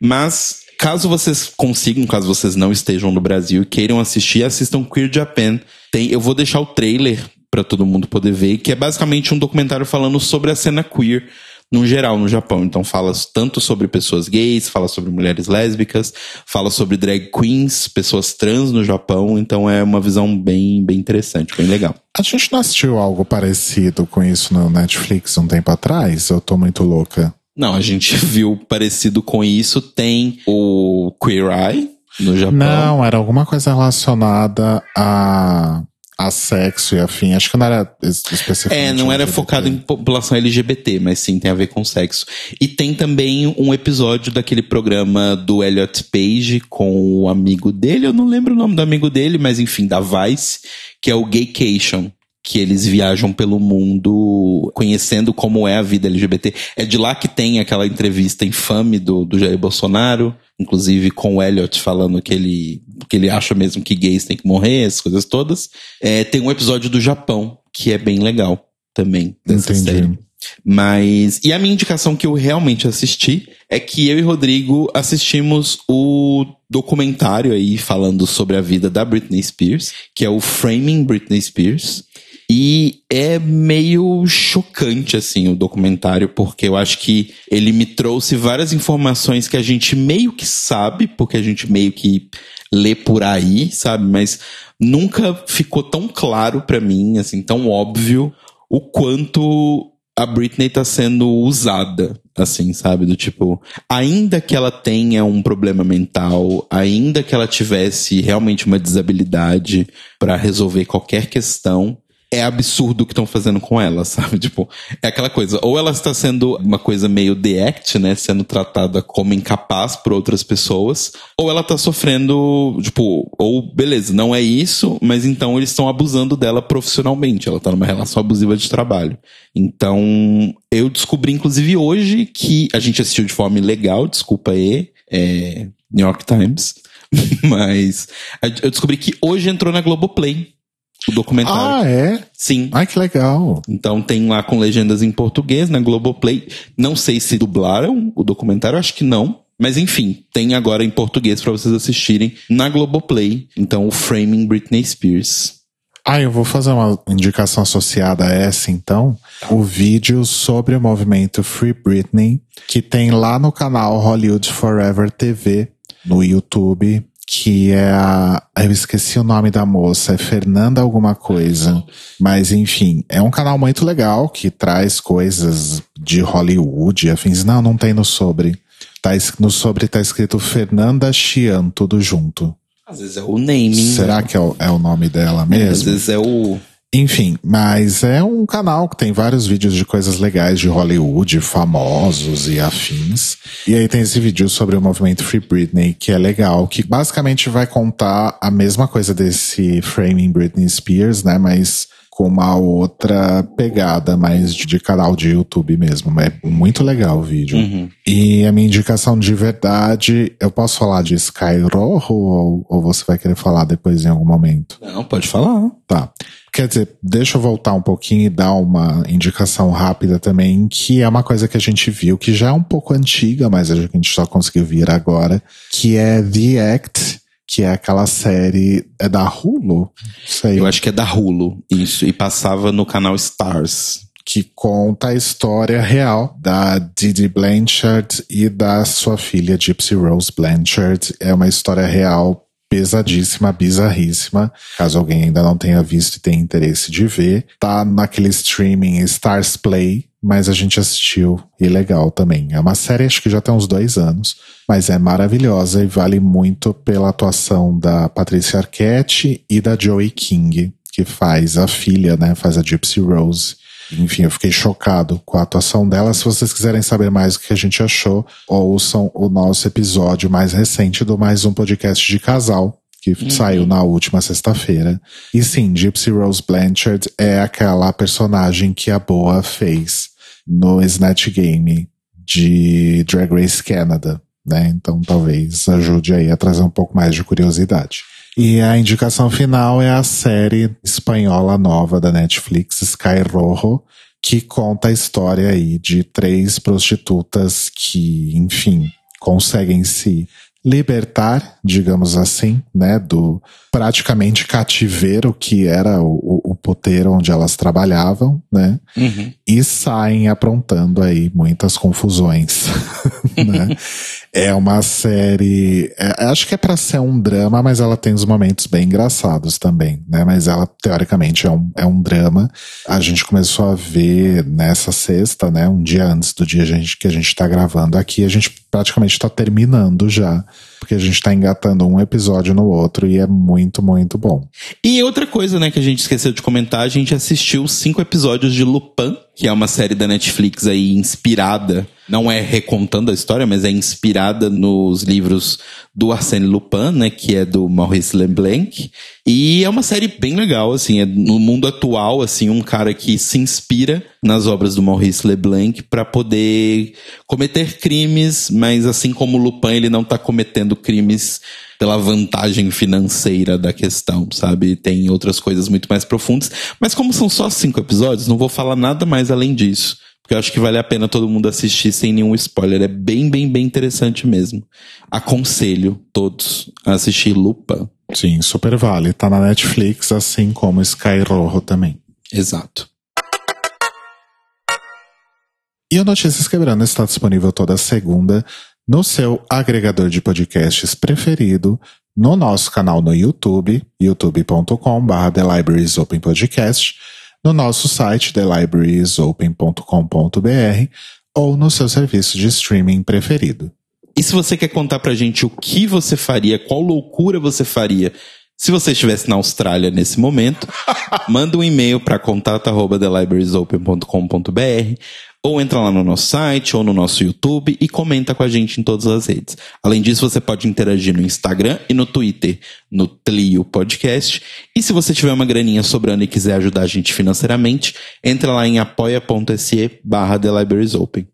S1: Mas caso vocês consigam, caso vocês não estejam no Brasil e queiram assistir, assistam Queer Japan. Tem, eu vou deixar o trailer para todo mundo poder ver, que é basicamente um documentário falando sobre a cena queer no geral no Japão. Então fala tanto sobre pessoas gays, fala sobre mulheres lésbicas, fala sobre drag queens, pessoas trans no Japão. Então é uma visão bem, bem interessante, bem legal.
S2: A gente não assistiu algo parecido com isso no Netflix um tempo atrás? Eu tô muito louca.
S1: Não, a gente viu parecido com isso. Tem o Queer Eye no Japão.
S2: Não, era alguma coisa relacionada a a sexo e afim. Acho que não era especificamente.
S1: É, não era LGBT. focado em população LGBT, mas sim tem a ver com sexo. E tem também um episódio daquele programa do Elliot Page com o amigo dele, eu não lembro o nome do amigo dele, mas enfim, da Vice, que é o Gaycation que eles viajam pelo mundo conhecendo como é a vida LGBT. É de lá que tem aquela entrevista infame do, do Jair Bolsonaro, inclusive com o Elliot falando que ele, que ele acha mesmo que gays têm que morrer, essas coisas todas. É, tem um episódio do Japão, que é bem legal também, dessa Entendi. série. Mas. E a minha indicação que eu realmente assisti é que eu e Rodrigo assistimos o documentário aí falando sobre a vida da Britney Spears, que é o Framing Britney Spears. E é meio chocante, assim, o documentário, porque eu acho que ele me trouxe várias informações que a gente meio que sabe, porque a gente meio que lê por aí, sabe? Mas nunca ficou tão claro para mim, assim, tão óbvio, o quanto a Britney tá sendo usada, assim, sabe? Do tipo, ainda que ela tenha um problema mental, ainda que ela tivesse realmente uma desabilidade para resolver qualquer questão, é absurdo o que estão fazendo com ela, sabe? Tipo, é aquela coisa. Ou ela está sendo uma coisa meio the act, né? Sendo tratada como incapaz por outras pessoas. Ou ela está sofrendo, tipo, ou beleza, não é isso, mas então eles estão abusando dela profissionalmente. Ela está numa relação abusiva de trabalho. Então, eu descobri, inclusive, hoje que a gente assistiu de forma ilegal, desculpa aí, é, New York Times. Mas eu descobri que hoje entrou na Globoplay o documentário.
S2: Ah, é?
S1: Sim.
S2: Ai, que legal.
S1: Então tem lá com legendas em português, na Globoplay. Não sei se dublaram o documentário, acho que não. Mas enfim, tem agora em português para vocês assistirem na Globoplay. Então, o Framing Britney Spears.
S2: Ah, eu vou fazer uma indicação associada a essa, então. O vídeo sobre o movimento Free Britney, que tem lá no canal Hollywood Forever TV, no YouTube que é a. Eu esqueci o nome da moça, é Fernanda alguma coisa. Mas enfim, é um canal muito legal que traz coisas de Hollywood, afins. Não, não tem no sobre. Tá, no sobre tá escrito Fernanda Chian, tudo junto.
S1: Às vezes é o naming.
S2: Será né? que é o, é o nome dela mesmo?
S1: Às vezes é o
S2: enfim, mas é um canal que tem vários vídeos de coisas legais de Hollywood, famosos e afins. E aí tem esse vídeo sobre o movimento Free Britney, que é legal, que basicamente vai contar a mesma coisa desse Framing Britney Spears, né? Mas com uma outra pegada mais de canal de YouTube mesmo. É muito legal o vídeo. Uhum. E a minha indicação de verdade, eu posso falar de Sky Rojo ou, ou você vai querer falar depois em algum momento?
S1: Não, pode falar.
S2: Tá. Quer dizer, deixa eu voltar um pouquinho e dar uma indicação rápida também, que é uma coisa que a gente viu, que já é um pouco antiga, mas a gente só conseguiu vir agora, que é The Act, que é aquela série. É da Hulu?
S1: Sei. Eu acho que é da Hulu, isso. E passava no canal Stars.
S2: Que conta a história real da Didi Blanchard e da sua filha Gypsy Rose Blanchard. É uma história real pesadíssima, bizarríssima. Caso alguém ainda não tenha visto e tenha interesse de ver, tá naquele streaming Stars Play, mas a gente assistiu e legal também. É uma série, acho que já tem uns dois anos, mas é maravilhosa e vale muito pela atuação da Patrícia Arquette e da Joey King, que faz a filha, né? Faz a Gypsy Rose. Enfim, eu fiquei chocado com a atuação dela. Se vocês quiserem saber mais o que a gente achou, ouçam o nosso episódio mais recente do Mais Um Podcast de Casal, que uhum. saiu na última sexta-feira. E sim, Gypsy Rose Blanchard é aquela personagem que a Boa fez no Snatch Game de Drag Race Canada, né? Então talvez ajude aí a trazer um pouco mais de curiosidade. E a indicação final é a série espanhola nova da Netflix, Sky Rojo, que conta a história aí de três prostitutas que, enfim, conseguem se libertar, digamos assim, né, do praticamente cativeiro que era o, o poteiro onde elas trabalhavam, né,
S1: Uhum.
S2: E saem aprontando aí muitas confusões, né. É uma série, é, acho que é para ser um drama, mas ela tem uns momentos bem engraçados também, né? Mas ela teoricamente é um, é um drama. A gente começou a ver nessa sexta, né? Um dia antes do dia a gente, que a gente tá gravando aqui, a gente praticamente tá terminando já, porque a gente tá engatando um episódio no outro e é muito, muito bom.
S1: E outra coisa, né, que a gente esqueceu de comentar, a gente assistiu cinco episódios de Lupin, que é uma série da Netflix aí inspirada, não é recontando a história, mas é inspirada nos livros do Arsène Lupin, né, que é do Maurice Leblanc. E é uma série bem legal, assim, é no mundo atual, assim, um cara que se inspira nas obras do Maurice Leblanc para poder cometer crimes, mas assim como Lupin, ele não tá cometendo crimes pela vantagem financeira da questão, sabe? Tem outras coisas muito mais profundas. Mas como são só cinco episódios, não vou falar nada mais além disso. Porque eu acho que vale a pena todo mundo assistir sem nenhum spoiler. É bem, bem, bem interessante mesmo. Aconselho todos a assistir Lupa.
S2: Sim, super vale. Tá na Netflix, assim como Sky Rojo também.
S1: Exato.
S2: E o Notícias Quebrando está disponível toda segunda no seu agregador de podcasts preferido, no nosso canal no YouTube, youtube.com.br No nosso site thelibrariesopen.com.br ou no seu serviço de streaming preferido.
S1: E se você quer contar pra gente o que você faria, qual loucura você faria se você estivesse na Austrália nesse momento, manda um e-mail para contato@thelibrariesopen.com.br ou entra lá no nosso site ou no nosso YouTube e comenta com a gente em todas as redes. Além disso, você pode interagir no Instagram e no Twitter, no Tlio Podcast. E se você tiver uma graninha sobrando e quiser ajudar a gente financeiramente, entra lá em apoia.se barra The Libraries Open.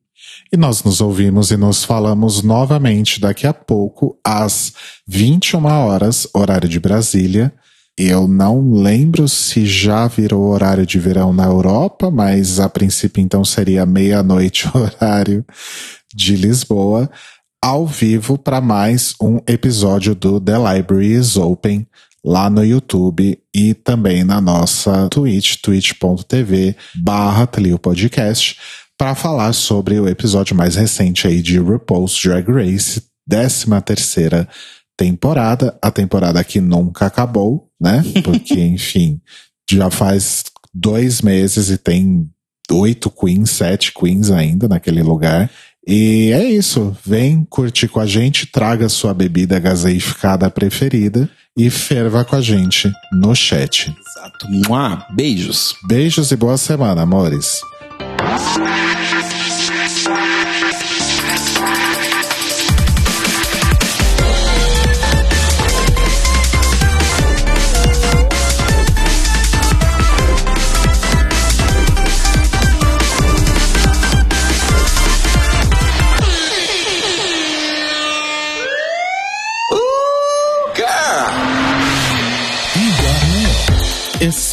S2: E nós nos ouvimos e nos falamos novamente daqui a pouco, às 21 horas, horário de Brasília. Eu não lembro se já virou horário de verão na Europa, mas a princípio então seria meia-noite horário de Lisboa, ao vivo para mais um episódio do The Library is Open lá no YouTube e também na nossa Twitch, twitch.tv barra Podcast para falar sobre o episódio mais recente aí de RuPaul's Drag Race, 13 terceira temporada, a temporada que nunca acabou, né? Porque, enfim, já faz dois meses e tem oito queens, sete queens ainda naquele lugar. E é isso. Vem curtir com a gente, traga sua bebida gaseificada preferida e ferva com a gente no chat.
S1: Exato. Mua, beijos.
S2: Beijos e boa semana, amores. Yeah.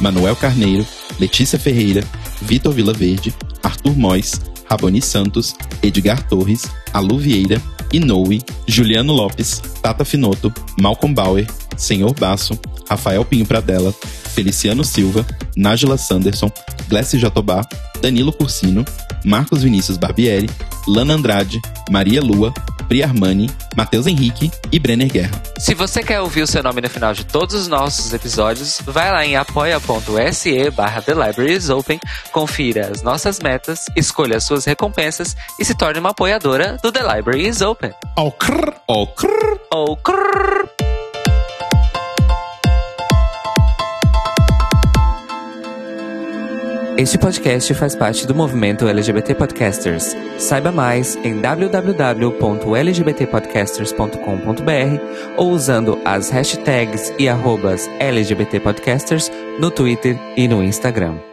S1: Manuel Carneiro, Letícia Ferreira, Vitor Vilaverde, Arthur Mois, Raboni Santos, Edgar Torres, Alu Vieira, Inoue, Juliano Lopes, Tata Finoto, Malcolm Bauer, Senhor Basso, Rafael Pinho Pradella, Feliciano Silva, Nájila Sanderson, Glessi Jatobá, Danilo Cursino, Marcos Vinícius Barbieri, Lana Andrade, Maria Lua, Pri Armani, Matheus Henrique e Brenner Guerra.
S3: Se você quer ouvir o seu nome no final de todos os nossos episódios, vai lá em apoia.se barra The Open, confira as nossas metas, escolha as suas recompensas e se torne uma apoiadora do The Library is Open.
S2: Ao crrr,
S1: crrr.
S3: Ou crrr. Este podcast faz parte do movimento LGBT Podcasters. Saiba mais em www.lgbtpodcasters.com.br ou usando as hashtags e arrobas LGBTpodcasters no Twitter e no Instagram.